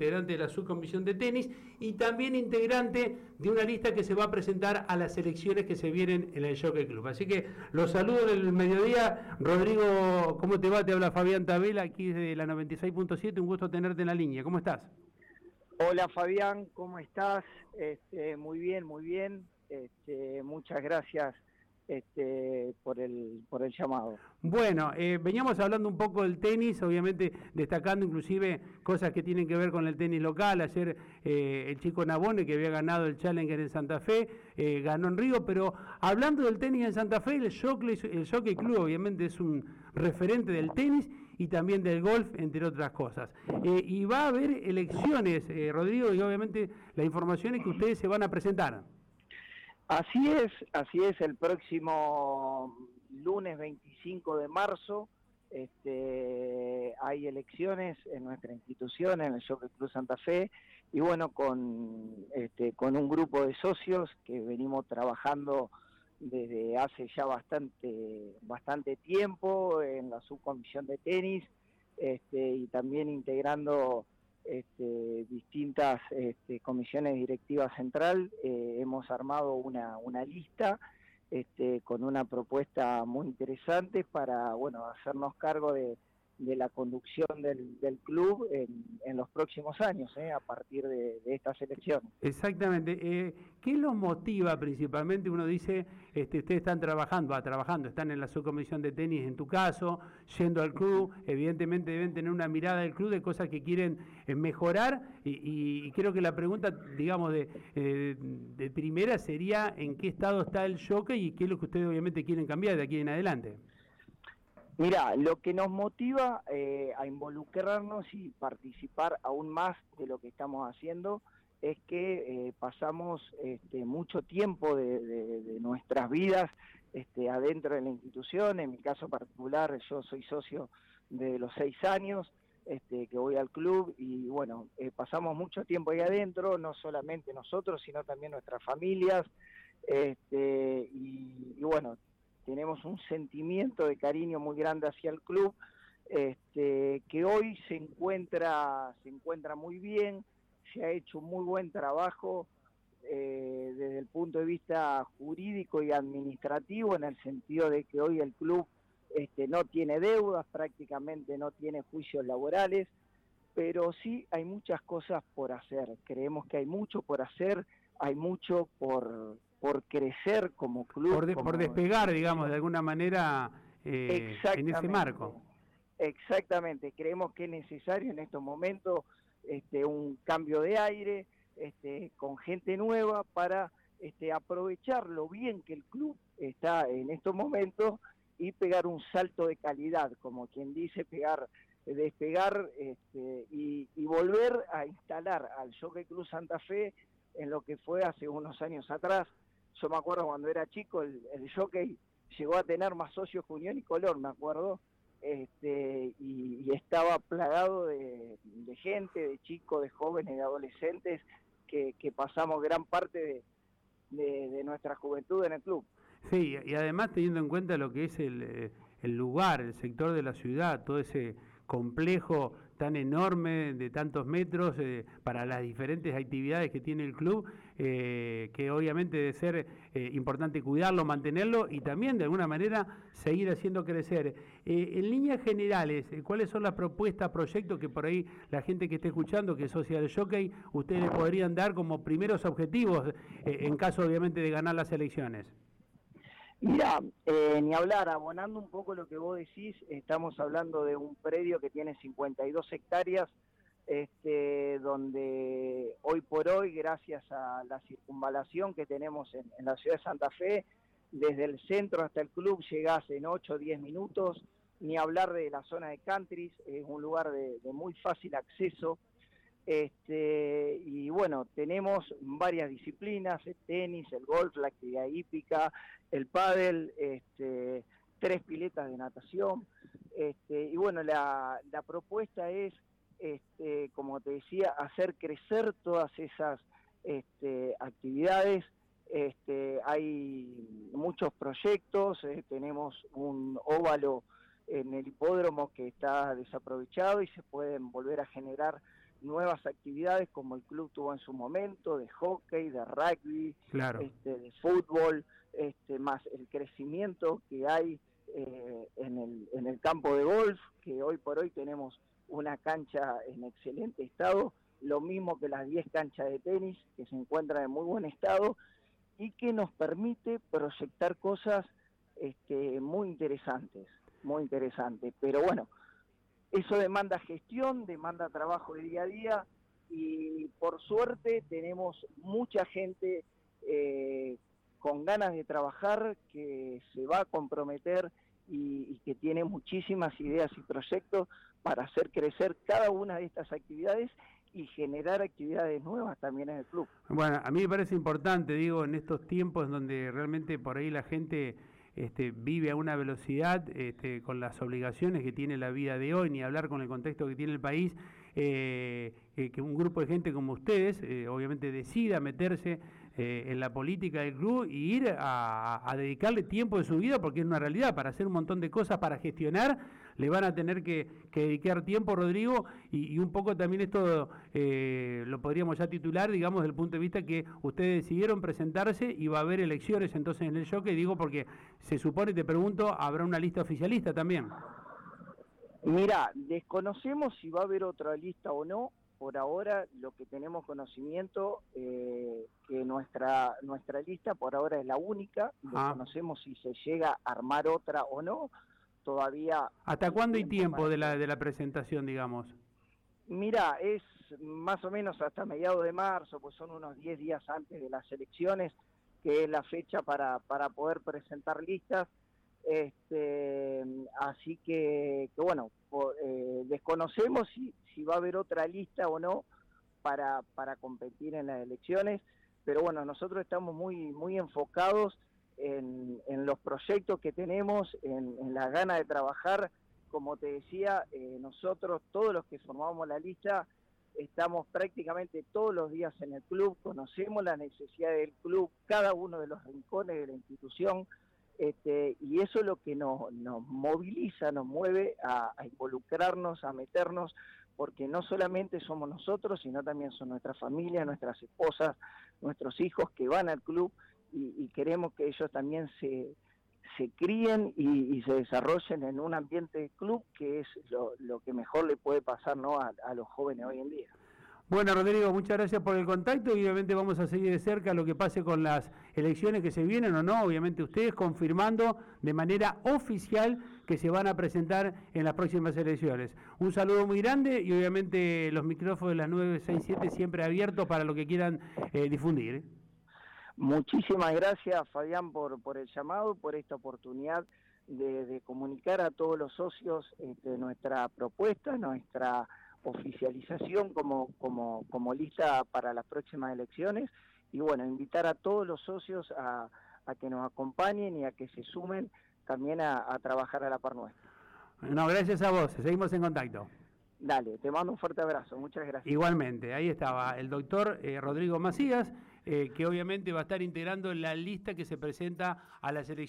integrante de la subcomisión de tenis y también integrante de una lista que se va a presentar a las elecciones que se vienen en el Jockey Club. Así que los saludo del mediodía. Rodrigo, ¿cómo te va? Te habla Fabián Tabela aquí de la 96.7. Un gusto tenerte en la línea. ¿Cómo estás? Hola Fabián, ¿cómo estás? Este, muy bien, muy bien. Este, muchas gracias este, por, el, por el llamado. Bueno, eh, veníamos hablando un poco del tenis, obviamente destacando inclusive cosas que tienen que ver con el tenis local. Ayer eh, el chico Nabone, que había ganado el Challenger en Santa Fe, eh, ganó en Río, pero hablando del tenis en Santa Fe, el Jockey, el Jockey Club obviamente es un referente del tenis y también del golf, entre otras cosas. y va a haber elecciones, Rodrigo, y obviamente la información es que ustedes se van a presentar. Así es, así es, el próximo lunes 25 de marzo este, hay elecciones en nuestra institución, en el Jockey Club Santa Fe, y bueno, con, este, con un grupo de socios que venimos trabajando desde hace ya bastante, bastante tiempo en la subcomisión de tenis este, y también integrando este, distintas este, comisiones directivas central, eh, hemos armado una, una lista este, con una propuesta muy interesante para bueno hacernos cargo de, de la conducción del, del club en, en, los próximos años, ¿eh? a partir de, de, estas elecciones. Exactamente. Eh, ¿Qué los motiva principalmente? Uno dice, este, ustedes están trabajando, va, trabajando, están en la subcomisión de tenis en tu caso, yendo al club, evidentemente deben tener una mirada del club de cosas que quieren eh, mejorar y, y, creo que la pregunta, digamos, de, eh, de primera sería en qué estado está el jockey y qué es lo que ustedes obviamente quieren cambiar de aquí en adelante. Mira, lo que nos motiva eh, a involucrarnos y participar aún más de lo que estamos haciendo es que eh, pasamos este, mucho tiempo de, de, de, nuestras vidas este, adentro de la institución. En mi caso particular, yo soy socio de los seis años este, que voy al club y bueno, eh, pasamos mucho tiempo ahí adentro, no solamente nosotros, sino también nuestras familias. Este, y, y bueno, tenemos un sentimiento de cariño muy grande hacia el club, este, que hoy se encuentra, se encuentra muy bien, se ha hecho un muy buen trabajo eh, desde el punto de vista jurídico y administrativo, en el sentido de que hoy el club este, no tiene deudas, prácticamente no tiene juicios laborales, pero sí hay muchas cosas por hacer. Creemos que hay mucho por hacer, hay mucho por, por crecer como club. Por, de, como, por despegar, digamos, de alguna manera eh, en ese marco. Exactamente, creemos que es necesario en estos momentos este, un cambio de aire este, con gente nueva para este, aprovechar lo bien que el club está en estos momentos y pegar un salto de calidad, como quien dice, pegar despegar este, y, y volver a instalar al Jockey Club Santa Fe en lo que fue hace unos años atrás, yo me acuerdo cuando era chico, el, el jockey llegó a tener más socios que Unión y Color, me acuerdo, este, y, estaba plagado de, de, gente, de chicos, de jóvenes, de adolescentes, que, que pasamos gran parte de, de, de, nuestra juventud en el club. Sí, y además teniendo en cuenta lo que es el, eh, el lugar, el sector de la ciudad, todo ese complejo tan enorme de tantos metros eh, para las diferentes actividades que tiene el club, eh, que obviamente debe ser eh, importante cuidarlo, mantenerlo y también de alguna manera seguir haciendo crecer. En líneas generales, ¿cuáles son las propuestas, proyectos que por ahí la gente que esté escuchando, que es social jockey, ustedes podrían dar como primeros objetivos en caso obviamente de ganar las elecciones? Mira, eh, ni hablar, abonando un poco lo que vos decís, estamos hablando de un predio que tiene 52 hectáreas, este, donde hoy por hoy, gracias a la circunvalación que tenemos en, en, la ciudad de Santa Fe, desde el centro hasta el club llegás en 8 o 10 minutos, ni hablar de la zona de countries, es un lugar de, de muy fácil acceso, este, y bueno, tenemos varias disciplinas, el tenis, el golf, la actividad hípica, el pádel, este, tres piletas de natación. Este, y bueno, la, la propuesta es, este, como te decía, hacer crecer todas esas este, actividades. Este, hay muchos proyectos, eh, tenemos un óvalo en el hipódromo que está desaprovechado y se pueden volver a generar nuevas actividades como el club tuvo en su momento, de hockey, de rugby, este, de fútbol, este, más el crecimiento que hay eh, en, el, en el campo de golf, que hoy por hoy tenemos una cancha en excelente estado, lo mismo que las 10 canchas de tenis, que se encuentran en muy buen estado, y que nos permite proyectar cosas este, muy interesantes, muy interesantes. Pero bueno, eso demanda gestión, demanda trabajo de día a día y por suerte tenemos mucha gente eh, con ganas de trabajar, que se va a comprometer y, que tiene muchísimas ideas y proyectos para hacer crecer cada una de estas actividades y generar actividades nuevas también en el club. Bueno, a mí me parece importante, digo, en estos tiempos donde realmente por ahí la gente este, vive a una velocidad este, con las obligaciones que tiene la vida de hoy, ni hablar con el contexto que tiene el país, eh, que un grupo de gente como ustedes eh, obviamente decida meterse eh, en la política del club y ir a, dedicarle tiempo de su vida, porque es una realidad, para hacer un montón de cosas, para gestionar, le van a tener que, dedicar tiempo, Rodrigo, y, un poco también esto eh, lo podríamos ya titular, digamos, desde el punto de vista que ustedes decidieron presentarse y va a haber elecciones entonces en el que digo, porque se supone, te pregunto, habrá una lista oficialista también. Mira, desconocemos si va a haber otra lista o no, por ahora lo que tenemos conocimiento eh, que nuestra nuestra lista por ahora es la única. No conocemos si se llega a armar otra o no todavía hasta cuándo hay tiempo de la de la presentación digamos mira es más o menos hasta mediados de marzo pues son unos 10 días antes de las elecciones que es la fecha para para poder presentar listas. Este, así que, bueno, eh, desconocemos si, si va a haber otra lista o no para, para competir en las elecciones, pero bueno, nosotros estamos muy, muy enfocados en, en los proyectos que tenemos, en, la gana de trabajar. Como te decía, eh, nosotros, todos los que formamos la lista, estamos prácticamente todos los días en el club, conocemos las necesidades del club, cada uno de los rincones de la institución, este, y eso es lo que nos, moviliza, nos mueve a, involucrarnos, a meternos, porque no solamente somos nosotros, sino también son nuestras familias, nuestras esposas, nuestros hijos que van al club y, queremos que ellos también se, se críen y, se desarrollen en un ambiente de club que es lo, que mejor le puede pasar ¿no? a los jóvenes hoy en día. Bueno, Rodrigo, muchas gracias por el contacto y obviamente vamos a seguir de cerca lo que pase con las elecciones que se vienen o no. Obviamente ustedes confirmando de manera oficial que se van a presentar en las próximas elecciones. Un saludo muy grande y obviamente los micrófonos de las 967 siempre abiertos para lo que quieran eh, difundir. Muchísimas gracias, Fabián, por, por el llamado, por esta oportunidad de, comunicar a todos los socios este, nuestra propuesta, nuestra oficialización como, como, como lista para las próximas elecciones y bueno, invitar a todos los socios a, a que nos acompañen y a que se sumen también a, trabajar a la par nuestra. No, gracias a vos, seguimos en contacto. Dale, te mando un fuerte abrazo, muchas gracias. Igualmente, ahí estaba el doctor eh, Rodrigo Macías, eh, que obviamente va a estar integrando la lista que se presenta a las elecciones.